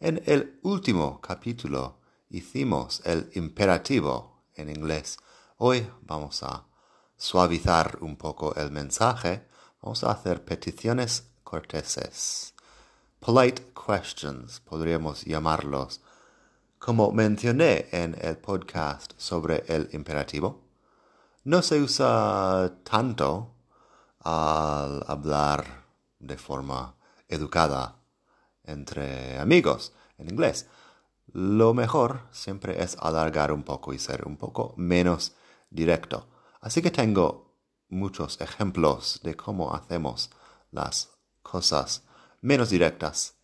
En el último capítulo hicimos el imperativo en inglés. Hoy vamos a suavizar un poco el mensaje. Vamos a hacer peticiones corteses. Polite questions, podríamos llamarlos. Como mencioné en el podcast sobre el imperativo, no se usa tanto al hablar de forma educada entre amigos en inglés. Lo mejor siempre es alargar un poco y ser un poco menos directo. Así que tengo muchos ejemplos de cómo hacemos las cosas menos directas,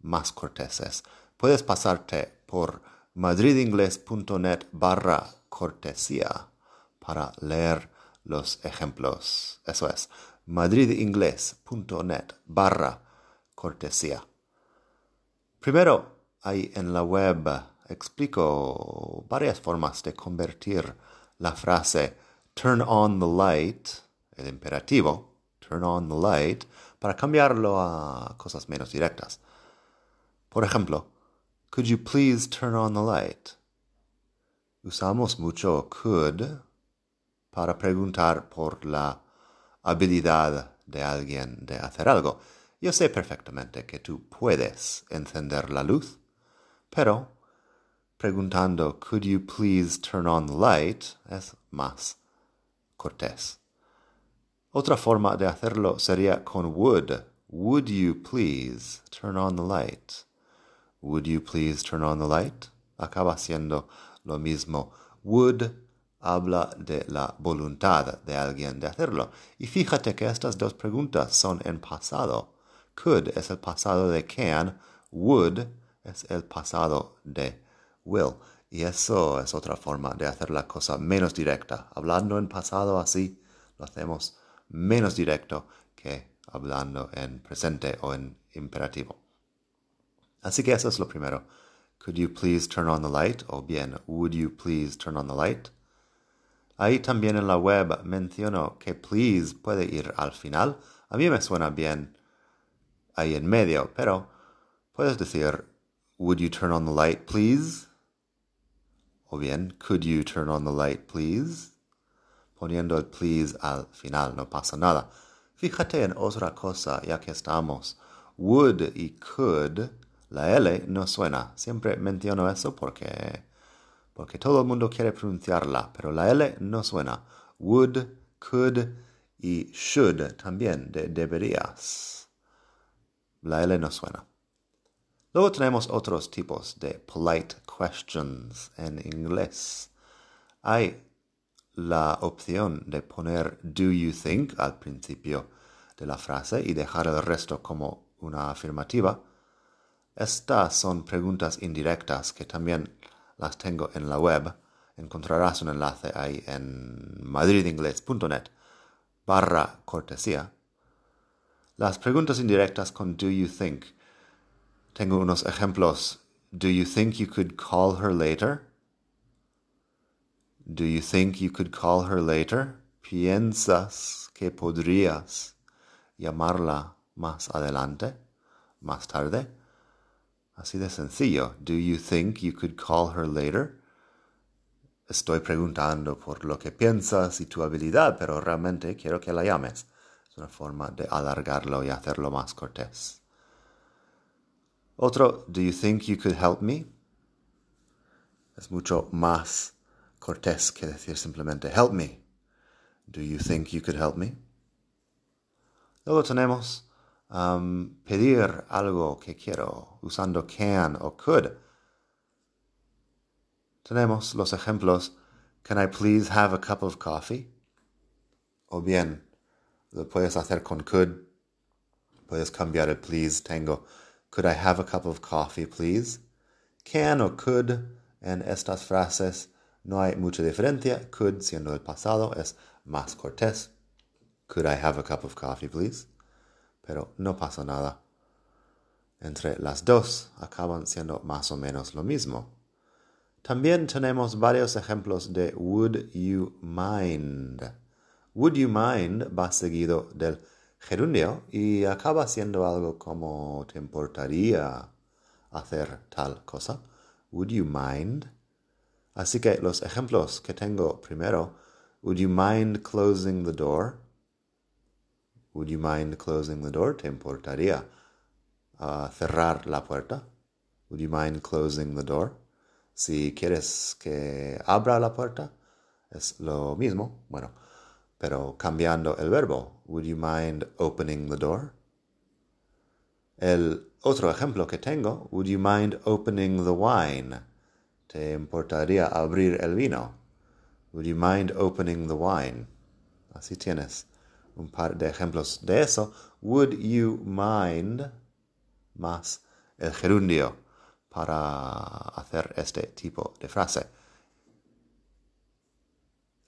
más corteses. Puedes pasarte por madridingles.net barra cortesía para leer los ejemplos. Eso es, madridingles.net barra cortesía. Primero, ahí en la web explico varias formas de convertir la frase turn on the light, el imperativo, turn on the light, para cambiarlo a cosas menos directas. Por ejemplo, could you please turn on the light? Usamos mucho could para preguntar por la habilidad de alguien de hacer algo. Yo sé perfectamente que tú puedes encender la luz, pero preguntando could you please turn on the light es más cortés. Otra forma de hacerlo sería con would. Would you please turn on the light? Would you please turn on the light? Acaba siendo lo mismo. Would habla de la voluntad de alguien de hacerlo. Y fíjate que estas dos preguntas son en pasado. Could es el pasado de can, would es el pasado de will. Y eso es otra forma de hacer la cosa menos directa. Hablando en pasado así, lo hacemos menos directo que hablando en presente o en imperativo. Así que eso es lo primero. Could you please turn on the light? O bien, would you please turn on the light? Ahí también en la web menciono que please puede ir al final. A mí me suena bien ahí en medio, pero puedes decir, would you turn on the light, please? O bien, could you turn on the light, please? Poniendo el please al final, no pasa nada. Fíjate en otra cosa, ya que estamos. Would y could, la L no suena. Siempre menciono eso porque, porque todo el mundo quiere pronunciarla, pero la L no suena. Would, could y should también, de deberías. La L no suena. Luego tenemos otros tipos de polite questions en inglés. Hay la opción de poner do you think al principio de la frase y dejar el resto como una afirmativa. Estas son preguntas indirectas que también las tengo en la web. Encontrarás un enlace ahí en madridingles.net barra cortesía. Las preguntas indirectas con do you think. Tengo unos ejemplos. Do you think you could call her later? Do you think you could call her later? ¿Piensas que podrías llamarla más adelante? ¿Más tarde? Así de sencillo. Do you think you could call her later? Estoy preguntando por lo que piensas y tu habilidad, pero realmente quiero que la llames. Es una forma de alargarlo y hacerlo más cortés. Otro, do you think you could help me? Es mucho más cortés que decir simplemente help me. Do you think you could help me? Luego tenemos um, pedir algo que quiero usando can o could. Tenemos los ejemplos Can I please have a cup of coffee? O bien, lo puedes hacer con could. Puedes cambiar el please. Tengo, could I have a cup of coffee, please? can o could en estas frases no hay mucha diferencia. Could siendo el pasado es más cortés. Could I have a cup of coffee, please? Pero no pasa nada. Entre las dos acaban siendo más o menos lo mismo. También tenemos varios ejemplos de would you mind. Would you mind va seguido del gerundio y acaba siendo algo como te importaría hacer tal cosa. Would you mind? Así que los ejemplos que tengo primero, would you mind closing the door? Would you mind closing the door? ¿Te importaría uh, cerrar la puerta? Would you mind closing the door? Si quieres que abra la puerta, es lo mismo, bueno, pero cambiando el verbo. Would you mind opening the door? El otro ejemplo que tengo, would you mind opening the wine? ¿Te importaría abrir el vino? Would you mind opening the wine? Así tienes un par de ejemplos de eso. Would you mind más el gerundio para hacer este tipo de frase.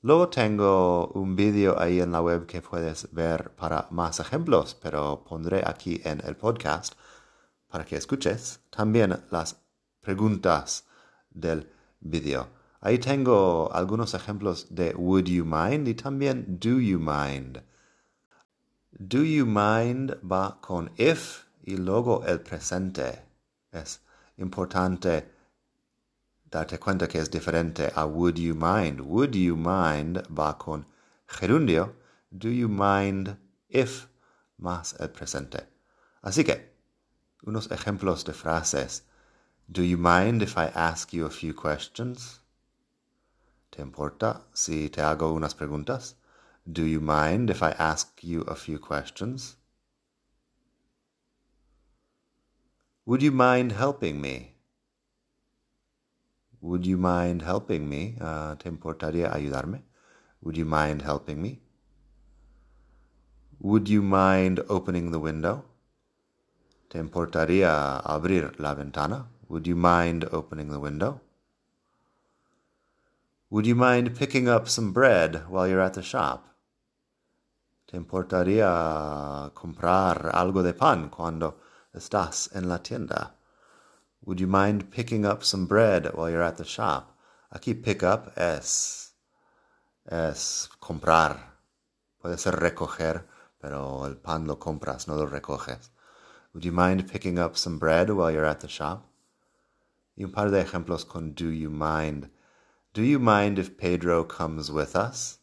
Luego tengo un vídeo ahí en la web que puedes ver para más ejemplos, pero pondré aquí en el podcast para que escuches también las preguntas del vídeo. Ahí tengo algunos ejemplos de would you mind y también do you mind. Do you mind va con if y luego el presente. Es importante darte cuenta que es diferente a would you mind. Would you mind va con gerundio. Do you mind if más el presente. Así que, unos ejemplos de frases. Do you mind if I ask you a few questions? ¿Te importa si te hago unas preguntas? Do you mind if I ask you a few questions? Would you mind helping me? Would you mind helping me? Uh, ¿Te importaría ayudarme? Would you mind helping me? Would you mind opening the window? ¿Te importaría abrir la ventana? Would you mind opening the window? Would you mind picking up some bread while you're at the shop? ¿Te importaría comprar algo de pan cuando estás en la tienda? Would you mind picking up some bread while you're at the shop? Aquí pick up es, es comprar. Puede ser recoger, pero el pan lo compras, no lo recoges. Would you mind picking up some bread while you're at the shop? Y un par de ejemplos con do you mind. Do you mind if Pedro comes with us?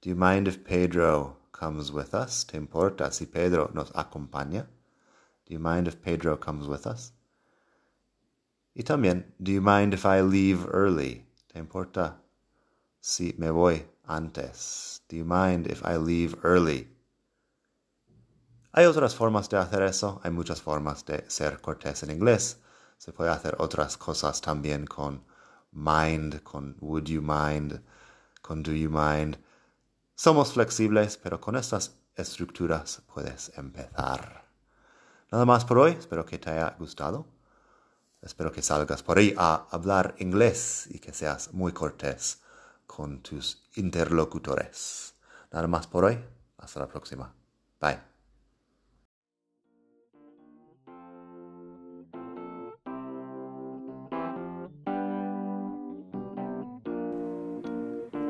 Do you mind if Pedro comes with us? ¿Te importa si Pedro nos acompaña? Do you mind if Pedro comes with us? Y también, do you mind if I leave early? ¿Te importa si me voy antes? Do you mind if I leave early? Hay otras formas de hacer eso, hay muchas formas de ser cortés en inglés. Se puede hacer otras cosas también con mind, con would you mind, con do you mind. Somos flexibles, pero con estas estructuras puedes empezar. Nada más por hoy, espero que te haya gustado. Espero que salgas por ahí a hablar inglés y que seas muy cortés con tus interlocutores. Nada más por hoy, hasta la próxima. Bye.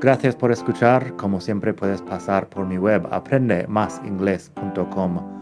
Gracias por escuchar. Como siempre puedes pasar por mi web aprendemasingles.com.